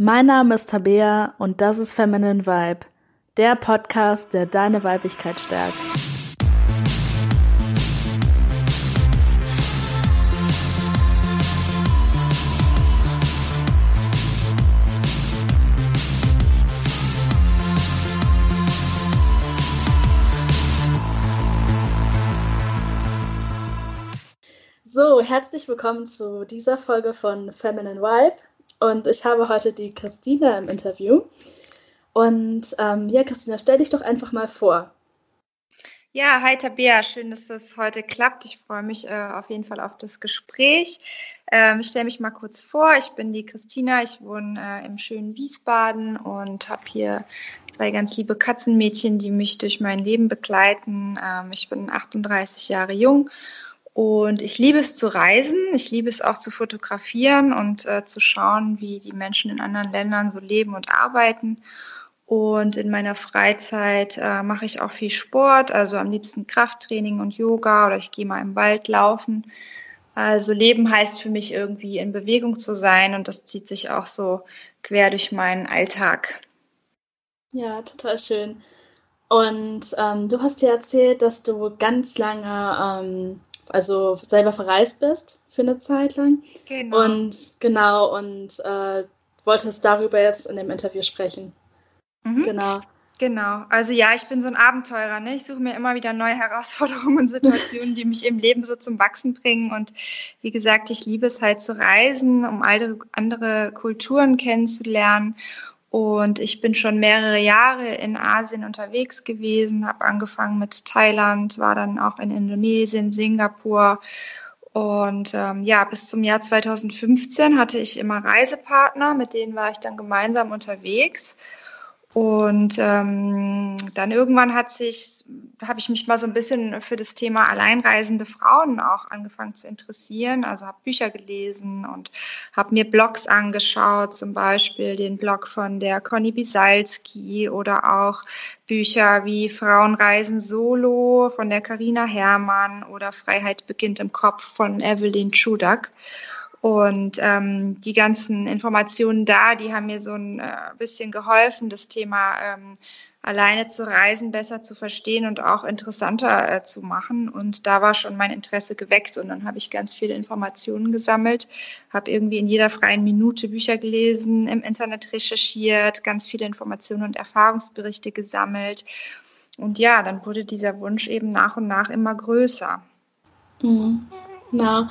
Mein Name ist Tabea und das ist Feminine Vibe, der Podcast, der deine Weiblichkeit stärkt. So, herzlich willkommen zu dieser Folge von Feminine Vibe. Und ich habe heute die Christina im Interview. Und ähm, ja, Christina, stell dich doch einfach mal vor. Ja, hi Tabea, schön, dass das heute klappt. Ich freue mich äh, auf jeden Fall auf das Gespräch. Ähm, ich stelle mich mal kurz vor. Ich bin die Christina, ich wohne äh, im schönen Wiesbaden und habe hier zwei ganz liebe Katzenmädchen, die mich durch mein Leben begleiten. Ähm, ich bin 38 Jahre jung und ich liebe es zu reisen, ich liebe es auch zu fotografieren und äh, zu schauen, wie die Menschen in anderen Ländern so leben und arbeiten. Und in meiner Freizeit äh, mache ich auch viel Sport, also am liebsten Krafttraining und Yoga oder ich gehe mal im Wald laufen. Also Leben heißt für mich irgendwie in Bewegung zu sein und das zieht sich auch so quer durch meinen Alltag. Ja, total schön. Und ähm, du hast dir erzählt, dass du ganz lange ähm, also selber verreist bist für eine Zeit lang. Genau. Und genau, und äh, wolltest darüber jetzt in dem Interview sprechen. Mhm. Genau. Genau. Also ja, ich bin so ein Abenteurer. Ne? Ich suche mir immer wieder neue Herausforderungen und Situationen, die mich im Leben so zum Wachsen bringen. Und wie gesagt, ich liebe es halt zu reisen, um andere, andere Kulturen kennenzulernen. Und ich bin schon mehrere Jahre in Asien unterwegs gewesen, habe angefangen mit Thailand, war dann auch in Indonesien, Singapur. Und ähm, ja, bis zum Jahr 2015 hatte ich immer Reisepartner, mit denen war ich dann gemeinsam unterwegs. Und ähm, dann irgendwann hat sich, habe ich mich mal so ein bisschen für das Thema alleinreisende Frauen auch angefangen zu interessieren. Also habe Bücher gelesen und habe mir Blogs angeschaut, zum Beispiel den Blog von der Conny Bisalski oder auch Bücher wie Frauen reisen solo von der Karina Herrmann oder Freiheit beginnt im Kopf von Evelyn Chudak. Und ähm, die ganzen Informationen da, die haben mir so ein äh, bisschen geholfen, das Thema ähm, alleine zu reisen besser zu verstehen und auch interessanter äh, zu machen. Und da war schon mein Interesse geweckt und dann habe ich ganz viele Informationen gesammelt, habe irgendwie in jeder freien Minute Bücher gelesen, im Internet recherchiert, ganz viele Informationen und Erfahrungsberichte gesammelt. Und ja, dann wurde dieser Wunsch eben nach und nach immer größer. Mhm. Genau.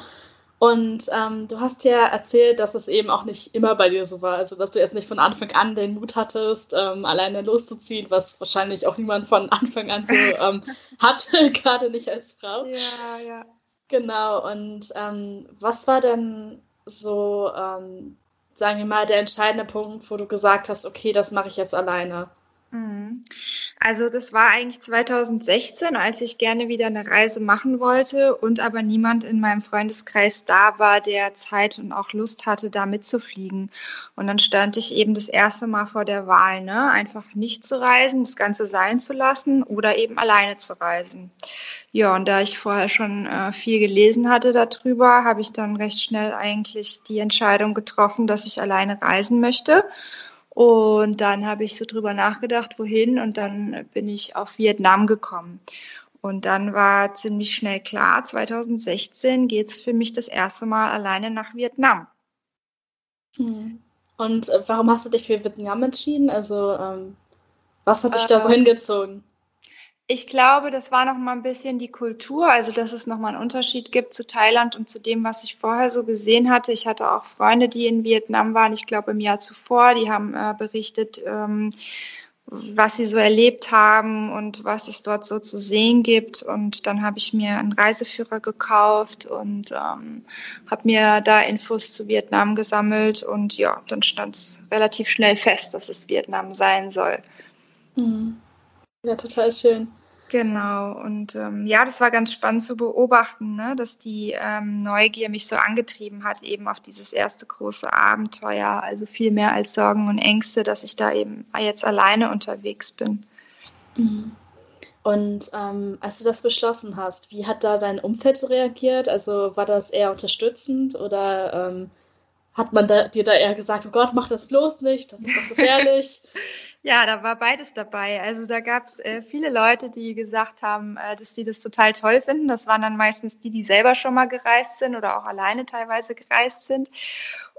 Und ähm, du hast ja erzählt, dass es eben auch nicht immer bei dir so war. Also, dass du jetzt nicht von Anfang an den Mut hattest, ähm, alleine loszuziehen, was wahrscheinlich auch niemand von Anfang an so ähm, hat, gerade nicht als Frau. Ja, ja. Genau. Und ähm, was war denn so, ähm, sagen wir mal, der entscheidende Punkt, wo du gesagt hast, okay, das mache ich jetzt alleine? Mhm. Also das war eigentlich 2016, als ich gerne wieder eine Reise machen wollte und aber niemand in meinem Freundeskreis da war, der Zeit und auch Lust hatte, da mitzufliegen. Und dann stand ich eben das erste Mal vor der Wahl, ne? einfach nicht zu reisen, das Ganze sein zu lassen oder eben alleine zu reisen. Ja, und da ich vorher schon äh, viel gelesen hatte darüber, habe ich dann recht schnell eigentlich die Entscheidung getroffen, dass ich alleine reisen möchte. Und dann habe ich so drüber nachgedacht, wohin, und dann bin ich auf Vietnam gekommen. Und dann war ziemlich schnell klar, 2016 geht es für mich das erste Mal alleine nach Vietnam. Hm. Und äh, warum hast du dich für Vietnam entschieden? Also, ähm, was hat dich äh, da so ähm, hingezogen? Ich glaube, das war noch mal ein bisschen die Kultur, also dass es noch mal einen Unterschied gibt zu Thailand und zu dem, was ich vorher so gesehen hatte. Ich hatte auch Freunde, die in Vietnam waren, ich glaube im Jahr zuvor, die haben äh, berichtet, ähm, was sie so erlebt haben und was es dort so zu sehen gibt. Und dann habe ich mir einen Reiseführer gekauft und ähm, habe mir da Infos zu Vietnam gesammelt. Und ja, dann stand es relativ schnell fest, dass es Vietnam sein soll. Mhm. Ja, total schön. Genau, und ähm, ja, das war ganz spannend zu beobachten, ne, dass die ähm, Neugier mich so angetrieben hat, eben auf dieses erste große Abenteuer, also viel mehr als Sorgen und Ängste, dass ich da eben jetzt alleine unterwegs bin. Mhm. Und ähm, als du das beschlossen hast, wie hat da dein Umfeld so reagiert? Also war das eher unterstützend oder ähm, hat man da, dir da eher gesagt, oh Gott, mach das bloß nicht, das ist doch gefährlich? Ja, da war beides dabei. Also da gab es äh, viele Leute, die gesagt haben, äh, dass sie das total toll finden. Das waren dann meistens die, die selber schon mal gereist sind oder auch alleine teilweise gereist sind.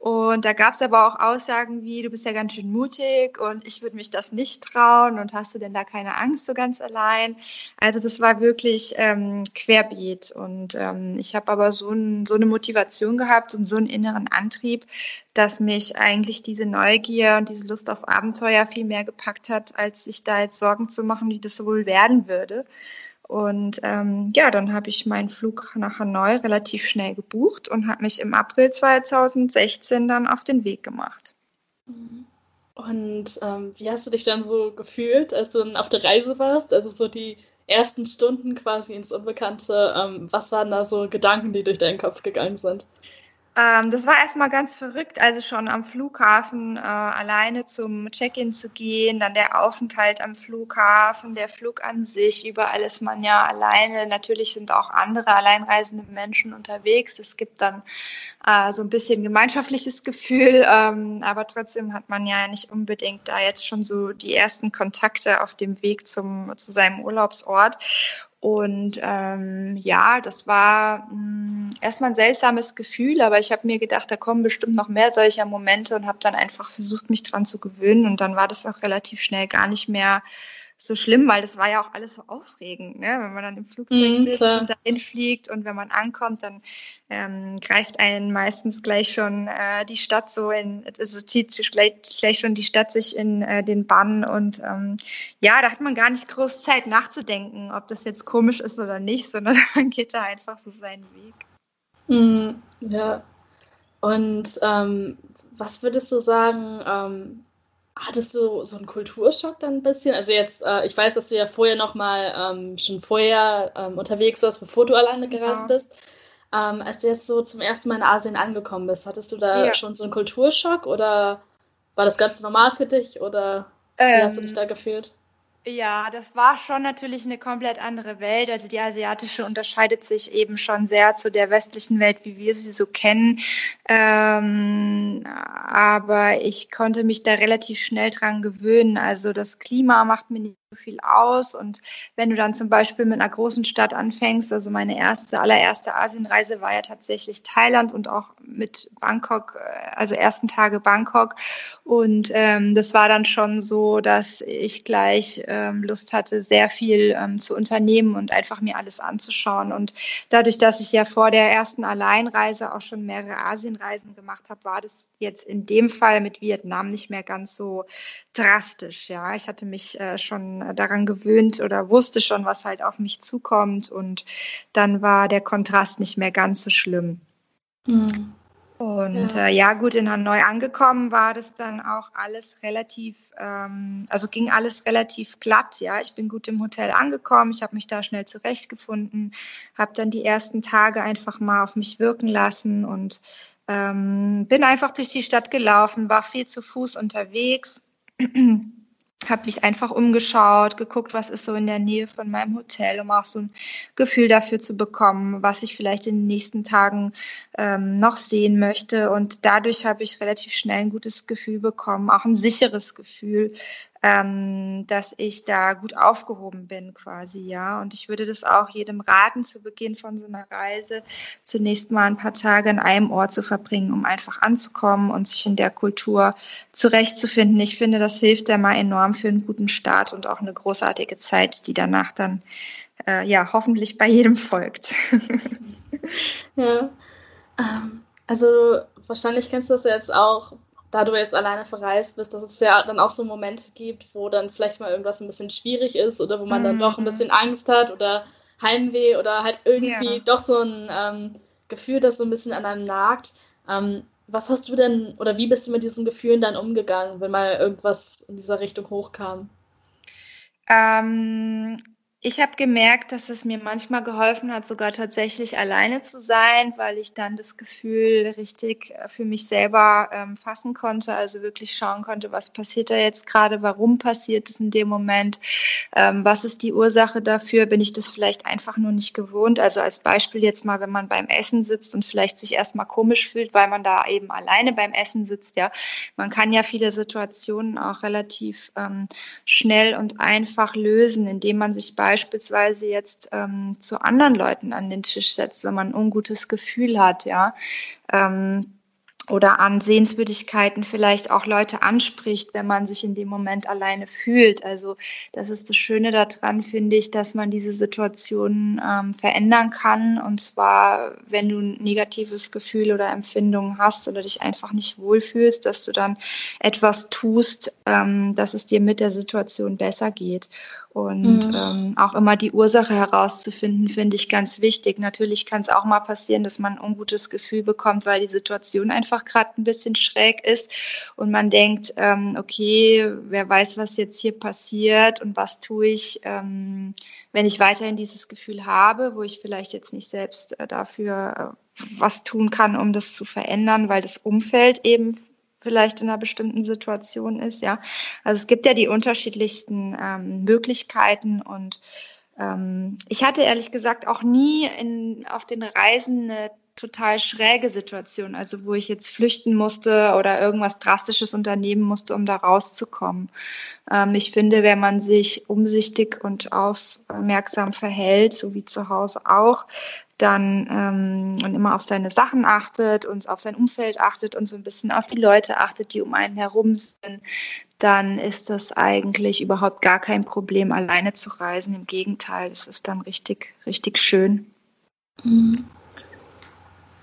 Und da gab es aber auch Aussagen wie, du bist ja ganz schön mutig und ich würde mich das nicht trauen und hast du denn da keine Angst so ganz allein? Also das war wirklich ähm, querbeet und ähm, ich habe aber so, ein, so eine Motivation gehabt und so einen inneren Antrieb, dass mich eigentlich diese Neugier und diese Lust auf Abenteuer viel mehr gepackt hat, als sich da jetzt Sorgen zu machen, wie das wohl werden würde. Und ähm, ja, dann habe ich meinen Flug nach Hanoi relativ schnell gebucht und habe mich im April 2016 dann auf den Weg gemacht. Und ähm, wie hast du dich dann so gefühlt, als du dann auf der Reise warst? Also so die ersten Stunden quasi ins Unbekannte. Ähm, was waren da so Gedanken, die durch deinen Kopf gegangen sind? Ähm, das war erstmal ganz verrückt, also schon am Flughafen äh, alleine zum Check-in zu gehen, dann der Aufenthalt am Flughafen, der Flug an sich, überall ist man ja alleine. Natürlich sind auch andere alleinreisende Menschen unterwegs. Es gibt dann äh, so ein bisschen gemeinschaftliches Gefühl, ähm, aber trotzdem hat man ja nicht unbedingt da jetzt schon so die ersten Kontakte auf dem Weg zum, zu seinem Urlaubsort. Und ähm, ja, das war mh, hm, erstmal ein seltsames Gefühl, aber ich habe mir gedacht, da kommen bestimmt noch mehr solcher Momente und habe dann einfach versucht, mich dran zu gewöhnen. Und dann war das auch relativ schnell gar nicht mehr so schlimm, weil das war ja auch alles so aufregend, ne? wenn man dann im Flugzeug mhm, sitzt klar. und dahin fliegt und wenn man ankommt, dann ähm, greift einen meistens gleich schon äh, die Stadt so in, also zieht sich gleich, gleich schon die Stadt sich in äh, den Bann und ähm, ja, da hat man gar nicht groß Zeit nachzudenken, ob das jetzt komisch ist oder nicht, sondern man geht da einfach so seinen Weg. Mhm, ja. Und ähm, was würdest du sagen, ähm, Hattest du so einen Kulturschock dann ein bisschen? Also jetzt, äh, ich weiß, dass du ja vorher noch mal ähm, schon vorher ähm, unterwegs warst, bevor du alleine gereist ja. bist. Ähm, als du jetzt so zum ersten Mal in Asien angekommen bist, hattest du da ja. schon so einen Kulturschock oder war das ganz normal für dich oder wie hast du dich ähm, da gefühlt? Ja, das war schon natürlich eine komplett andere Welt. Also die asiatische unterscheidet sich eben schon sehr zu der westlichen Welt, wie wir sie so kennen. Ähm, aber ich konnte mich da relativ schnell dran gewöhnen. Also das Klima macht mir nicht viel aus. Und wenn du dann zum Beispiel mit einer großen Stadt anfängst, also meine erste, allererste Asienreise war ja tatsächlich Thailand und auch mit Bangkok, äh, also ersten Tage Bangkok. Und ähm, das war dann schon so, dass ich gleich ähm, Lust hatte, sehr viel ähm, zu unternehmen und einfach mir alles anzuschauen. Und dadurch, dass ich ja vor der ersten Alleinreise auch schon mehrere Asienreisen gemacht habe, war das jetzt in dem Fall mit Vietnam nicht mehr ganz so drastisch. Ja, ich hatte mich äh, schon daran gewöhnt oder wusste schon, was halt auf mich zukommt. Und dann war der Kontrast nicht mehr ganz so schlimm. Mhm. Und ja. Äh, ja. gut, in Hanoi angekommen war das dann auch alles relativ, ähm, also ging alles relativ glatt. Ja, ich bin gut im Hotel angekommen, ich habe mich da schnell zurechtgefunden, habe dann die ersten Tage einfach mal auf mich wirken lassen und ähm, bin einfach durch die Stadt gelaufen, war viel zu Fuß unterwegs habe mich einfach umgeschaut, geguckt, was ist so in der Nähe von meinem Hotel, um auch so ein Gefühl dafür zu bekommen, was ich vielleicht in den nächsten Tagen ähm, noch sehen möchte. Und dadurch habe ich relativ schnell ein gutes Gefühl bekommen, auch ein sicheres Gefühl, ähm, dass ich da gut aufgehoben bin quasi, ja. Und ich würde das auch jedem raten, zu Beginn von so einer Reise zunächst mal ein paar Tage an einem Ort zu verbringen, um einfach anzukommen und sich in der Kultur zurechtzufinden. Ich finde, das hilft ja mal enorm für einen guten Start und auch eine großartige Zeit, die danach dann äh, ja hoffentlich bei jedem folgt. ja. Ähm, also wahrscheinlich kennst du das jetzt auch da du jetzt alleine verreist bist, dass es ja dann auch so Momente gibt, wo dann vielleicht mal irgendwas ein bisschen schwierig ist oder wo man mhm. dann doch ein mhm. bisschen Angst hat oder Heimweh oder halt irgendwie ja. doch so ein ähm, Gefühl, das so ein bisschen an einem nagt. Ähm, was hast du denn oder wie bist du mit diesen Gefühlen dann umgegangen, wenn mal irgendwas in dieser Richtung hochkam? Ähm, ich habe gemerkt, dass es mir manchmal geholfen hat, sogar tatsächlich alleine zu sein, weil ich dann das Gefühl richtig äh, für mich selber ähm, fassen konnte, also wirklich schauen konnte, was passiert da jetzt gerade, warum passiert es in dem Moment, ähm, was ist die Ursache dafür, bin ich das vielleicht einfach nur nicht gewohnt. Also als Beispiel jetzt mal, wenn man beim Essen sitzt und vielleicht sich erstmal komisch fühlt, weil man da eben alleine beim Essen sitzt, ja, man kann ja viele Situationen auch relativ ähm, schnell und einfach lösen, indem man sich bei beispielsweise jetzt ähm, zu anderen Leuten an den Tisch setzt, wenn man ein ungutes Gefühl hat, ja. Ähm, oder an Sehenswürdigkeiten vielleicht auch Leute anspricht, wenn man sich in dem Moment alleine fühlt. Also das ist das Schöne daran, finde ich, dass man diese Situation ähm, verändern kann. Und zwar, wenn du ein negatives Gefühl oder Empfindungen hast oder dich einfach nicht wohlfühlst, dass du dann etwas tust, ähm, dass es dir mit der Situation besser geht. Und mhm. ähm, auch immer die Ursache herauszufinden, finde ich ganz wichtig. Natürlich kann es auch mal passieren, dass man ein ungutes Gefühl bekommt, weil die Situation einfach gerade ein bisschen schräg ist und man denkt, ähm, okay, wer weiß, was jetzt hier passiert und was tue ich, ähm, wenn ich weiterhin dieses Gefühl habe, wo ich vielleicht jetzt nicht selbst äh, dafür äh, was tun kann, um das zu verändern, weil das Umfeld eben vielleicht in einer bestimmten Situation ist, ja. Also es gibt ja die unterschiedlichsten ähm, Möglichkeiten und ähm, ich hatte ehrlich gesagt auch nie in, auf den Reisen eine total schräge Situation, also wo ich jetzt flüchten musste oder irgendwas Drastisches unternehmen musste, um da rauszukommen. Ähm, ich finde, wenn man sich umsichtig und aufmerksam verhält, so wie zu Hause auch, dann ähm, und immer auf seine Sachen achtet und auf sein Umfeld achtet und so ein bisschen auf die Leute achtet, die um einen herum sind, dann ist das eigentlich überhaupt gar kein Problem, alleine zu reisen. Im Gegenteil, es ist dann richtig, richtig schön. Mhm.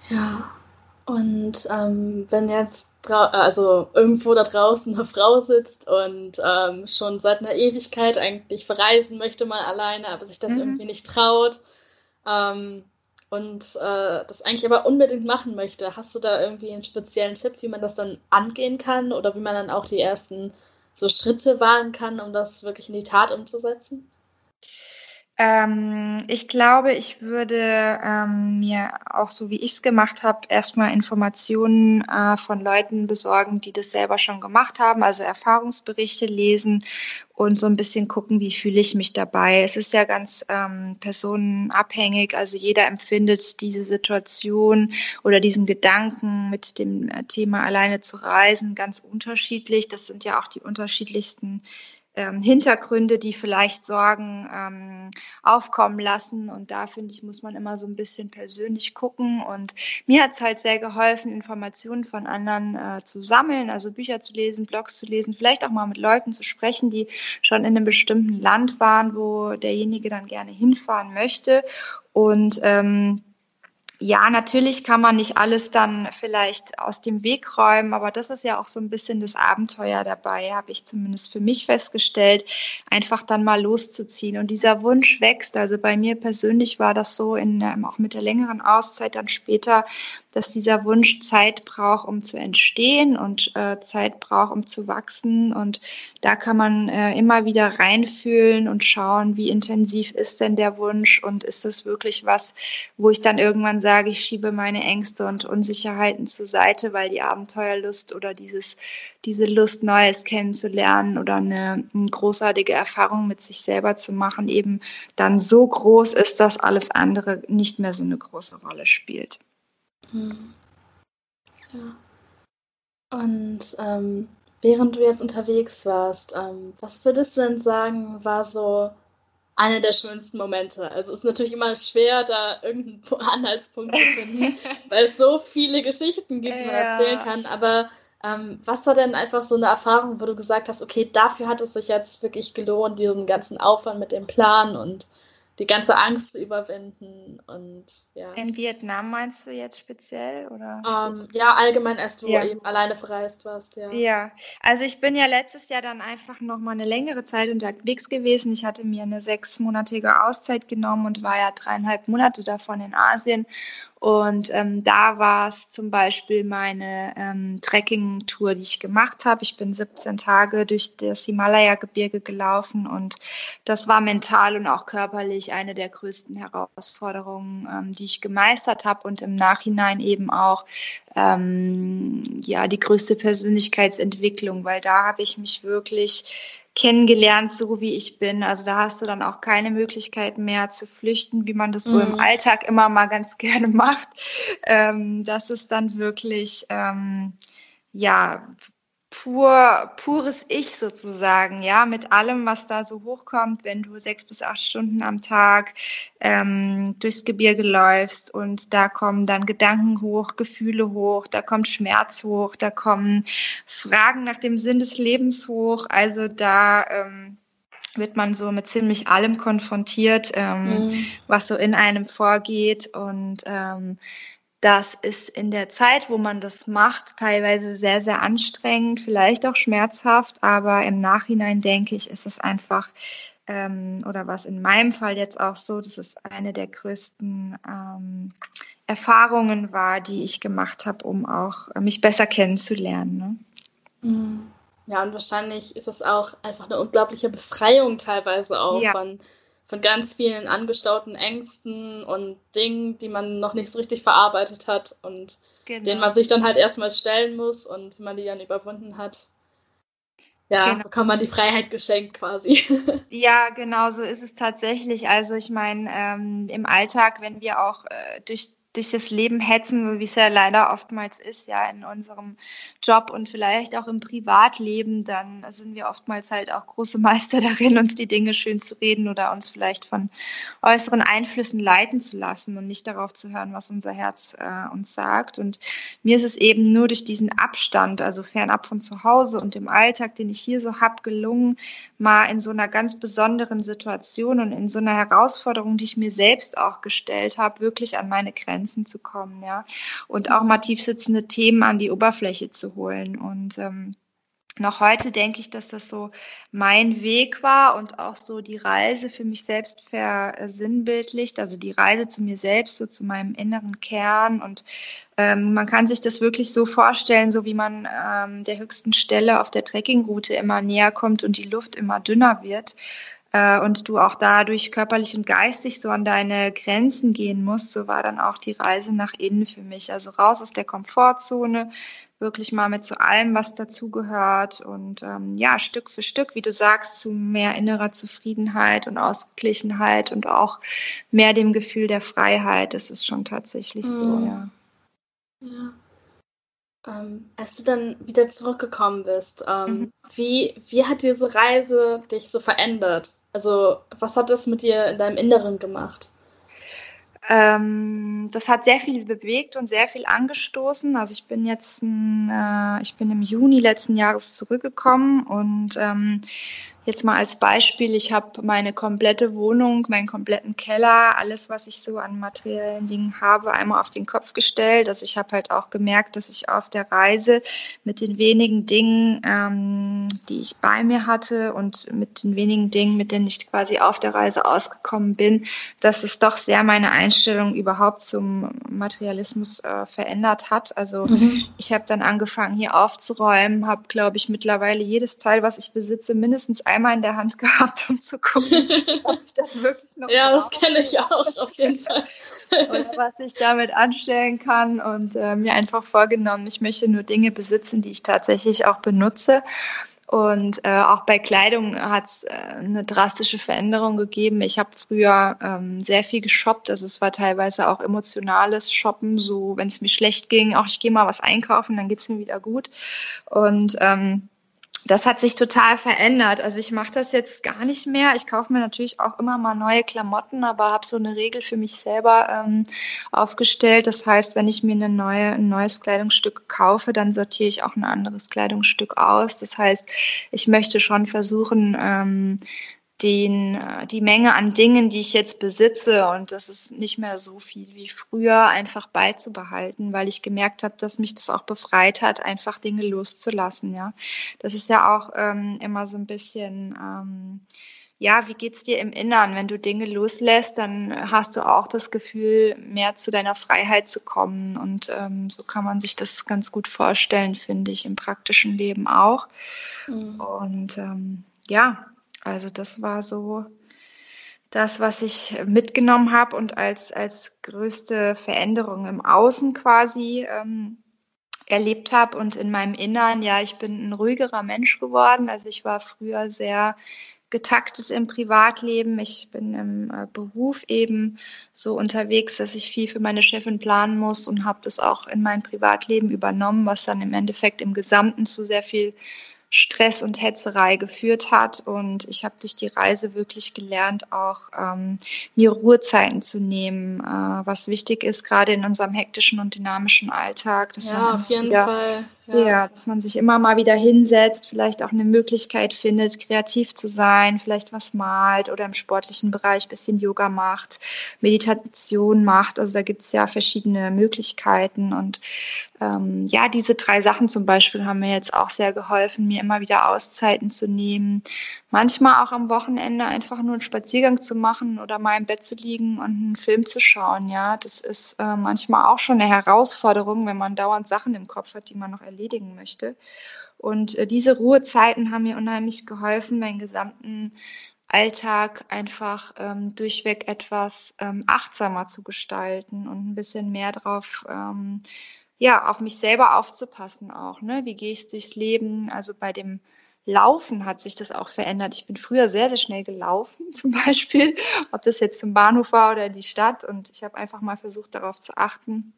Ja. Und ähm, wenn jetzt also irgendwo da draußen eine Frau sitzt und ähm, schon seit einer Ewigkeit eigentlich verreisen möchte mal alleine, aber sich das mhm. irgendwie nicht traut, ähm, und äh, das eigentlich aber unbedingt machen möchte, hast du da irgendwie einen speziellen Tipp, wie man das dann angehen kann oder wie man dann auch die ersten so Schritte wagen kann, um das wirklich in die Tat umzusetzen? Ähm, ich glaube, ich würde ähm, mir auch so wie ich es gemacht habe, erstmal Informationen äh, von Leuten besorgen, die das selber schon gemacht haben, also Erfahrungsberichte lesen und so ein bisschen gucken, wie fühle ich mich dabei. Es ist ja ganz ähm, personenabhängig, also jeder empfindet diese Situation oder diesen Gedanken mit dem äh, Thema alleine zu reisen ganz unterschiedlich. Das sind ja auch die unterschiedlichsten ähm, Hintergründe, die vielleicht Sorgen ähm, aufkommen lassen. Und da finde ich, muss man immer so ein bisschen persönlich gucken. Und mir hat es halt sehr geholfen, Informationen von anderen äh, zu sammeln, also Bücher zu lesen, Blogs zu lesen, vielleicht auch mal mit Leuten zu sprechen, die schon in einem bestimmten Land waren, wo derjenige dann gerne hinfahren möchte. Und ähm, ja, natürlich kann man nicht alles dann vielleicht aus dem Weg räumen, aber das ist ja auch so ein bisschen das Abenteuer dabei, habe ich zumindest für mich festgestellt, einfach dann mal loszuziehen. Und dieser Wunsch wächst. Also bei mir persönlich war das so, in, ähm, auch mit der längeren Auszeit dann später, dass dieser Wunsch Zeit braucht, um zu entstehen und äh, Zeit braucht, um zu wachsen. Und da kann man äh, immer wieder reinfühlen und schauen, wie intensiv ist denn der Wunsch und ist das wirklich was, wo ich dann irgendwann sage, ich schiebe meine Ängste und Unsicherheiten zur Seite, weil die Abenteuerlust oder dieses, diese Lust, Neues kennenzulernen oder eine, eine großartige Erfahrung mit sich selber zu machen, eben dann so groß ist, dass alles andere nicht mehr so eine große Rolle spielt. Hm. Ja. Und ähm, während du jetzt unterwegs warst, ähm, was würdest du denn sagen, war so einer der schönsten Momente? Also es ist natürlich immer schwer, da irgendeinen Anhaltspunkt zu finden, weil es so viele Geschichten gibt, die man ja. erzählen kann. Aber ähm, was war denn einfach so eine Erfahrung, wo du gesagt hast, okay, dafür hat es sich jetzt wirklich gelohnt, diesen ganzen Aufwand mit dem Plan und die ganze Angst zu überwinden und ja. In Vietnam meinst du jetzt speziell oder? Um, ähm, ja, allgemein erst du ja. eben alleine verreist warst, ja. Ja, also ich bin ja letztes Jahr dann einfach noch mal eine längere Zeit unterwegs gewesen. Ich hatte mir eine sechsmonatige Auszeit genommen und war ja dreieinhalb Monate davon in Asien Und ähm, da war es zum Beispiel meine ähm, Trekking-Tour, die ich gemacht habe. Ich bin 17 Tage durch das Himalaya-Gebirge gelaufen und das war mental und auch körperlich eine der größten Herausforderungen, ähm, die ich gemeistert habe und im Nachhinein eben auch ähm, ja die größte Persönlichkeitsentwicklung, weil da habe ich mich wirklich kennengelernt, so wie ich bin. Also da hast du dann auch keine Möglichkeit mehr zu flüchten, wie man das so mhm. im Alltag immer mal ganz gerne macht. Ähm, das ist dann wirklich, ähm, ja, pur, pures Ich sozusagen, ja, mit allem, was da so hochkommt, wenn du sechs bis acht Stunden am Tag ähm, durchs Gebirge läufst und da kommen dann Gedanken hoch, Gefühle hoch, da kommt Schmerz hoch, da kommen Fragen nach dem Sinn des Lebens hoch. Also da ähm, wird man so mit ziemlich allem konfrontiert, ähm, mhm. was so in einem vorgeht und ähm, das ist in der Zeit, wo man das macht, teilweise sehr, sehr anstrengend, vielleicht auch schmerzhaft, aber im Nachhinein denke ich, ist es einfach, ähm, oder was in meinem Fall jetzt auch so, dass es eine der größten ähm, Erfahrungen war, die ich gemacht habe, um auch mich besser kennenzulernen. Ne? Mhm. Ja, und wahrscheinlich ist es auch einfach eine unglaubliche Befreiung teilweise auch ja. von von ganz vielen angestauten Ängsten und Dingen, die man noch nicht so richtig verarbeitet hat und genau. denen man sich dann halt erstmal stellen muss und wenn man die dann überwunden hat, ja, genau. bekommt man die Freiheit geschenkt quasi. Ja, genau so ist es tatsächlich. Also ich meine, ähm, im Alltag, wenn wir auch äh, durch durch das Leben hetzen, so wie es ja leider oftmals ist, ja, in unserem Job und vielleicht auch im Privatleben, dann sind wir oftmals halt auch große Meister darin, uns die Dinge schön zu reden oder uns vielleicht von äußeren Einflüssen leiten zu lassen und nicht darauf zu hören, was unser Herz äh, uns sagt. Und mir ist es eben nur durch diesen Abstand, also fernab von zu Hause und dem Alltag, den ich hier so habe, gelungen, mal in so einer ganz besonderen Situation und in so einer Herausforderung, die ich mir selbst auch gestellt habe, wirklich an meine Grenzen Grenzen zu kommen, ja. Und auch mal tiefsitzende Themen an die Oberfläche zu holen. Und ähm, noch heute denke ich, dass das so mein Weg war und auch so die Reise für mich selbst versinnbildlicht, also die Reise zu mir selbst, so zu meinem inneren Kern. Und ähm, man kann sich das wirklich so vorstellen, so wie man ähm, der höchsten Stelle auf der Trekkingroute immer näher kommt und die Luft immer dünner wird äh, und du auch dadurch körperlich und geistig so an deine Grenzen gehen musst, so war dann auch die Reise nach innen für mich. Also raus aus der Komfortzone, wirklich mal mit zu allem, was dazugehört und ähm, ja, Stück für Stück, wie du sagst, zu mehr innerer Zufriedenheit und Ausgeglichenheit und auch mehr dem Gefühl der Freiheit. Das ist schon tatsächlich mhm. so, ja. Ja. Ähm, als du dann wieder zurückgekommen bist, ähm, mhm. wie, wie hat diese Reise dich so verändert? Also, was hat das mit dir in deinem Inneren gemacht? Ähm, das hat sehr viel bewegt und sehr viel angestoßen. Also ich bin jetzt, äh, ich bin im Juni letzten Jahres zurückgekommen und ähm, Jetzt mal als Beispiel, ich habe meine komplette Wohnung, meinen kompletten Keller, alles, was ich so an materiellen Dingen habe, einmal auf den Kopf gestellt. Also ich habe halt auch gemerkt, dass ich auf der Reise mit den wenigen Dingen, ähm, die ich bei mir hatte und mit den wenigen Dingen, mit denen ich quasi auf der Reise ausgekommen bin, dass es doch sehr meine Einstellung überhaupt zum Materialismus äh, verändert hat. Also mhm. ich habe dann angefangen, hier aufzuräumen, habe, glaube ich, mittlerweile jedes Teil, was ich besitze, mindestens ein einmal in der Hand gehabt, um zu gucken, ob ich das wirklich noch Ja, das kenne ich auch, auf jeden Fall. Oder was ich damit anstellen kann und äh, mir einfach vorgenommen, ich möchte nur Dinge besitzen, die ich tatsächlich auch benutze. Und äh, auch bei Kleidung hat es äh, eine drastische Veränderung gegeben. Ich habe früher ähm, sehr viel geshoppt. Also es war teilweise auch emotionales Shoppen, so wenn es mir schlecht ging, auch ich gehe mal was einkaufen, dann geht es mir wieder gut. Und ähm, das hat sich total verändert. Also ich mache das jetzt gar nicht mehr. Ich kaufe mir natürlich auch immer mal neue Klamotten, aber habe so eine Regel für mich selber ähm, aufgestellt. Das heißt, wenn ich mir eine neue, ein neues Kleidungsstück kaufe, dann sortiere ich auch ein anderes Kleidungsstück aus. Das heißt, ich möchte schon versuchen, ähm, den, äh, die Menge an Dingen, die ich jetzt besitze, und das ist nicht mehr so viel wie früher, einfach beizubehalten, weil ich gemerkt habe, dass mich das auch befreit hat, einfach Dinge loszulassen. Ja, das ist ja auch ähm, immer so ein bisschen ähm, ja, wie geht's dir im Innern? Wenn du Dinge loslässt, dann hast du auch das Gefühl, mehr zu deiner Freiheit zu kommen. Und ähm, so kann man sich das ganz gut vorstellen, finde ich, im praktischen Leben auch. Mhm. Und ähm, ja, also das war so das, was ich mitgenommen habe und als, als größte Veränderung im Außen quasi ähm, erlebt habe und in meinem Innern, ja, ich bin ein ruhigerer Mensch geworden. Also ich war früher sehr getaktet im Privatleben. Ich bin im äh, Beruf eben so unterwegs, dass ich viel für meine Chefin planen muss und habe das auch in mein Privatleben übernommen, was dann im Endeffekt im Gesamten zu sehr viel Stress und Hetzerei geführt hat. Und ich habe durch die Reise wirklich gelernt, auch ähm, mir Ruhezeiten zu nehmen, äh, was wichtig ist, gerade in unserem hektischen und dynamischen Alltag. ja, auf jeden Fall. Ja. ja. dass man sich immer mal wieder hinsetzt, vielleicht auch eine Möglichkeit findet, kreativ zu sein, vielleicht was malt oder im sportlichen Bereich ein bisschen Yoga macht, Meditation macht. Also da gibt es ja verschiedene Möglichkeiten. Und ähm, ja, diese drei Sachen zum Beispiel haben mir jetzt auch sehr geholfen, mir immer wieder Auszeiten zu nehmen. Manchmal auch am Wochenende einfach nur einen Spaziergang zu machen oder mal im Bett zu liegen und einen Film zu schauen. Ja, das ist äh, manchmal auch schon eine Herausforderung, wenn man dauernd Sachen im Kopf hat, die man noch erledigen möchte. Und äh, diese Ruhezeiten haben mir unheimlich geholfen, meinen gesamten Alltag einfach ähm, durchweg etwas ähm, achtsamer zu gestalten und ein bisschen mehr drauf, ähm, ja, auf mich selber aufzupassen auch. Ne? Wie gehe ich durchs Leben? Also bei dem Laufen hat sich das auch verändert. Ich bin früher sehr, sehr schnell gelaufen, zum Beispiel, ob das jetzt zum Bahnhof war oder in die Stadt. Und ich habe einfach mal versucht, darauf zu achten,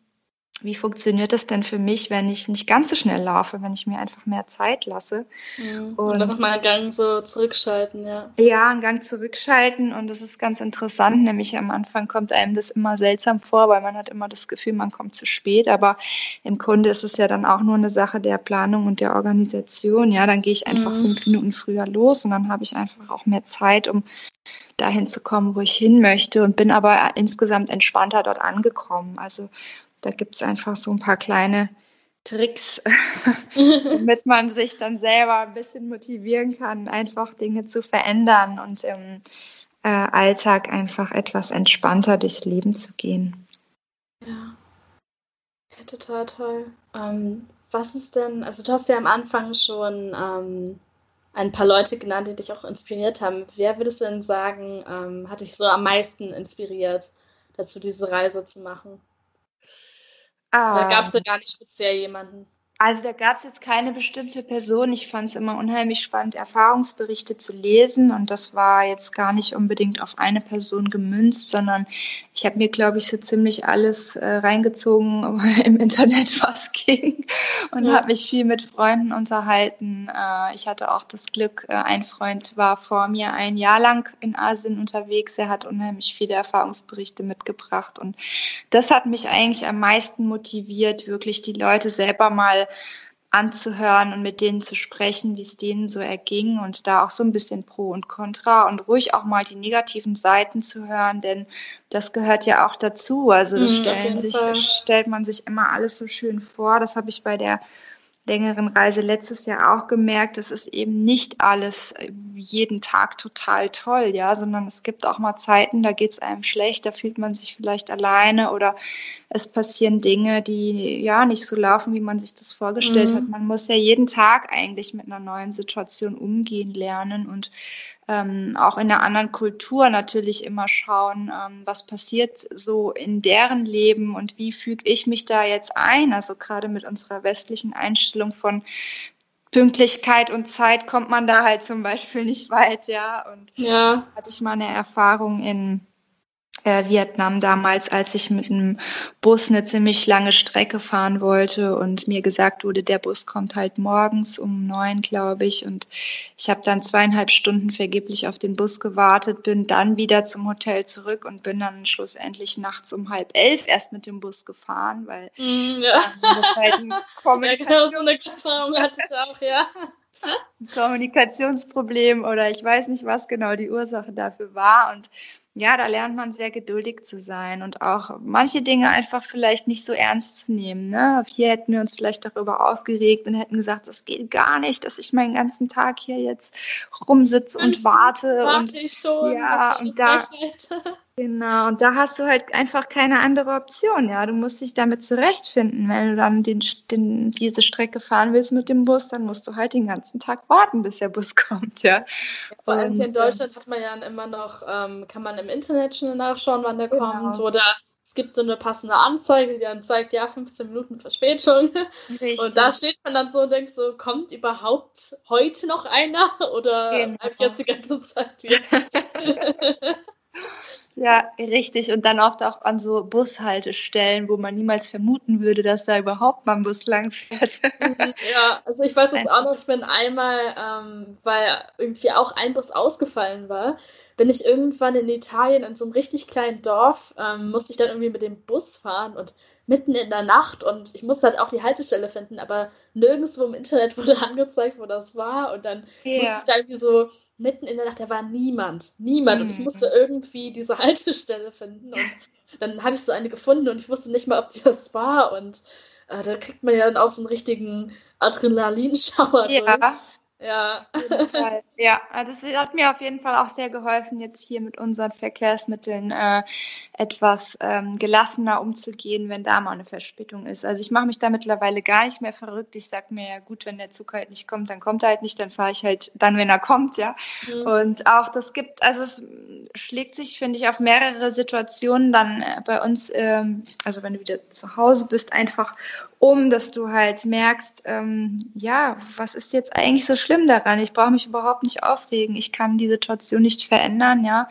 wie funktioniert das denn für mich, wenn ich nicht ganz so schnell laufe, wenn ich mir einfach mehr Zeit lasse? Mhm. Und, und einfach mal einen Gang so zurückschalten, ja. Ja, einen Gang zurückschalten und das ist ganz interessant, nämlich am Anfang kommt einem das immer seltsam vor, weil man hat immer das Gefühl, man kommt zu spät, aber im Grunde ist es ja dann auch nur eine Sache der Planung und der Organisation, ja, dann gehe ich einfach mhm. fünf Minuten früher los und dann habe ich einfach auch mehr Zeit, um dahin zu kommen, wo ich hin möchte und bin aber insgesamt entspannter dort angekommen. Also da gibt es einfach so ein paar kleine Tricks, damit man sich dann selber ein bisschen motivieren kann, einfach Dinge zu verändern und im äh, Alltag einfach etwas entspannter durchs Leben zu gehen. Ja, ja total toll. Ähm, was ist denn, also du hast ja am Anfang schon ähm, ein paar Leute genannt, die dich auch inspiriert haben. Wer würdest du denn sagen, ähm, hat dich so am meisten inspiriert, dazu diese Reise zu machen? Da gab es da gar nicht speziell jemanden. Also da gab es jetzt keine bestimmte Person. Ich fand es immer unheimlich spannend, Erfahrungsberichte zu lesen. Und das war jetzt gar nicht unbedingt auf eine Person gemünzt, sondern ich habe mir, glaube ich, so ziemlich alles äh, reingezogen im Internet, was ging. Und ja. habe mich viel mit Freunden unterhalten. Äh, ich hatte auch das Glück, äh, ein Freund war vor mir ein Jahr lang in Asien unterwegs. Er hat unheimlich viele Erfahrungsberichte mitgebracht. Und das hat mich eigentlich am meisten motiviert, wirklich die Leute selber mal anzuhören und mit denen zu sprechen, wie es denen so erging und da auch so ein bisschen Pro und Contra und ruhig auch mal die negativen Seiten zu hören, denn das gehört ja auch dazu. Also das mm, sich, stellt man sich immer alles so schön vor. Das habe ich bei der längeren Reise letztes Jahr auch gemerkt, es ist eben nicht alles äh, jeden Tag total toll, ja, sondern es gibt auch mal Zeiten, da geht es einem schlecht, da fühlt man sich vielleicht alleine oder es passieren Dinge, die ja nicht so laufen, wie man sich das vorgestellt mhm. hat. Man muss ja jeden Tag eigentlich mit einer neuen Situation umgehen lernen und ähm, auch in einer anderen Kultur natürlich immer schauen, ähm, was passiert so in deren Leben und wie füge ich mich da jetzt ein. Also gerade mit unserer westlichen Einstellung von Pünktlichkeit und Zeit kommt man da halt zum Beispiel nicht weit, ja. Und ja. hatte ich mal eine Erfahrung in äh, Vietnam damals, als ich mit einem Bus eine ziemlich lange Strecke fahren wollte und mir gesagt wurde, der Bus kommt halt morgens um neun, glaube ich. Und ich habe dann zweieinhalb Stunden vergeblich auf den Bus gewartet, bin dann wieder zum Hotel zurück und bin dann schlussendlich nachts um halb elf erst mit dem Bus gefahren, weil mm, ja. das halt ein ja, genau so eine Erfahrung hatte ich auch, ja. Kommunikationsproblem oder ich weiß nicht, was genau die Ursache dafür war. Und ja, da lernt man sehr geduldig zu sein und auch manche Dinge einfach vielleicht nicht so ernst zu nehmen. Ne? Hier hätten wir uns vielleicht darüber aufgeregt und hätten gesagt, das geht gar nicht, dass ich meinen ganzen Tag hier jetzt rumsitze und warte. Warte und, ich schon. Ja, und da, Genau, und da hast du halt einfach keine andere Option, ja. Du musst dich damit zurechtfinden. Wenn du dann den, den, diese Strecke fahren willst mit dem Bus, dann musst du halt den ganzen Tag warten, bis der Bus kommt, ja. ja vor allem hier in Deutschland hat man ja immer noch, ähm, kann man im Internet schon nachschauen, wann der genau. kommt. Oder es gibt so eine passende Anzeige, die dann zeigt, ja, 15 Minuten Verspätung. Richtig. Und da steht man dann so und denkt so, kommt überhaupt heute noch einer? Oder genau. habe ich jetzt die ganze Zeit hier? Ja, richtig. Und dann oft auch an so Bushaltestellen, wo man niemals vermuten würde, dass da überhaupt mal ein Bus lang fährt. Mhm, ja, also ich weiß es auch noch, ich bin einmal, ähm, weil irgendwie auch ein Bus ausgefallen war, bin ich irgendwann in Italien in so einem richtig kleinen Dorf, ähm, musste ich dann irgendwie mit dem Bus fahren und mitten in der Nacht und ich musste halt auch die Haltestelle finden, aber nirgendwo im Internet wurde angezeigt, wo das war und dann ja. musste ich da irgendwie so mitten in der Nacht, da war niemand, niemand. Mhm. Und ich musste mhm. irgendwie diese Haltestelle finden. Und dann habe ich so eine gefunden und ich wusste nicht mal, ob die das war. Und äh, da kriegt man ja dann auch so einen richtigen Adrenalinschauer. Ja. Durch. Ja. ja, das hat mir auf jeden Fall auch sehr geholfen, jetzt hier mit unseren Verkehrsmitteln äh, etwas ähm, gelassener umzugehen, wenn da mal eine Verspätung ist. Also ich mache mich da mittlerweile gar nicht mehr verrückt. Ich sage mir ja gut, wenn der Zug halt nicht kommt, dann kommt er halt nicht, dann fahre ich halt dann, wenn er kommt, ja. Mhm. Und auch das gibt, also es schlägt sich, finde ich, auf mehrere Situationen dann äh, bei uns, ähm, also wenn du wieder zu Hause bist, einfach um, dass du halt merkst, ähm, ja, was ist jetzt eigentlich so schlimm daran? Ich brauche mich überhaupt nicht aufregen. Ich kann die Situation nicht verändern, ja.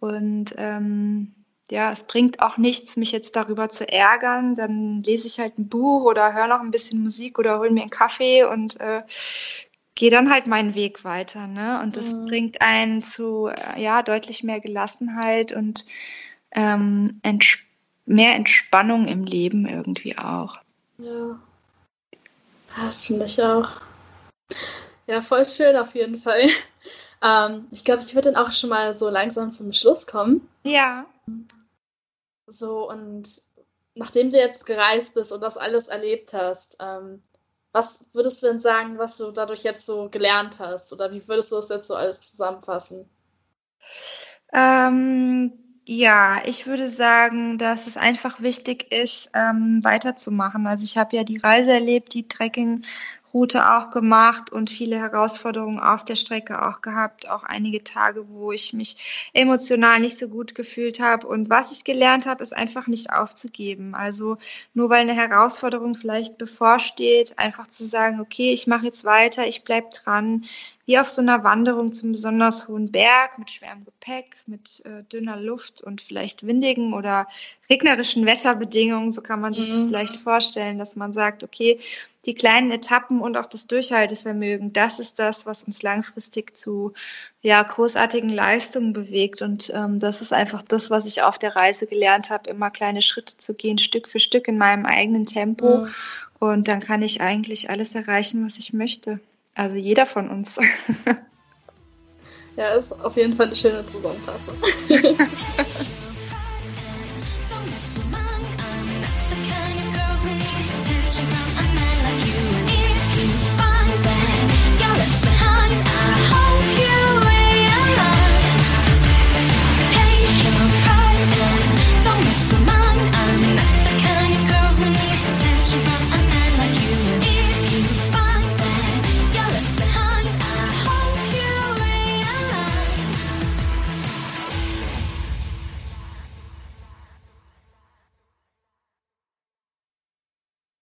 Und ähm, ja, es bringt auch nichts, mich jetzt darüber zu ärgern. Dann lese ich halt ein Buch oder höre noch ein bisschen Musik oder hole mir einen Kaffee und äh, gehe dann halt meinen Weg weiter. Ne? Und das mhm. bringt einen zu äh, ja deutlich mehr Gelassenheit und ähm, ents mehr Entspannung im Leben irgendwie auch. Ja. Das finde ich auch. Ja, voll schön auf jeden Fall. Ähm, ich glaube, ich würde dann auch schon mal so langsam zum Schluss kommen. Ja. So, und nachdem du jetzt gereist bist und das alles erlebt hast, ähm, was würdest du denn sagen, was du dadurch jetzt so gelernt hast? Oder wie würdest du das jetzt so alles zusammenfassen? Ähm, ja, ich würde sagen, dass es einfach wichtig ist, ähm, weiterzumachen. Also ich habe ja die Reise erlebt, die Trekking Route auch gemacht und viele Herausforderungen auf der Strecke auch gehabt, auch einige Tage, wo ich mich emotional nicht so gut gefühlt habe. Und was ich gelernt habe, ist einfach nicht aufzugeben. Also nur weil eine Herausforderung vielleicht bevorsteht, einfach zu sagen, okay, ich mache jetzt weiter, ich bleibe dran, wie auf so einer Wanderung zum besonders hohen Berg mit schwerem Gepäck, mit äh, dünner Luft und vielleicht windigen oder regnerischen Wetterbedingungen. So kann man sich mhm. das vielleicht vorstellen, dass man sagt, okay, die kleinen Etappen und auch das Durchhaltevermögen, das ist das, was uns langfristig zu ja, großartigen Leistungen bewegt. Und ähm, das ist einfach das, was ich auf der Reise gelernt habe, immer kleine Schritte zu gehen, Stück für Stück in meinem eigenen Tempo. Mhm. Und dann kann ich eigentlich alles erreichen, was ich möchte. Also jeder von uns. ja, ist auf jeden Fall eine schöne Zusammenfassung.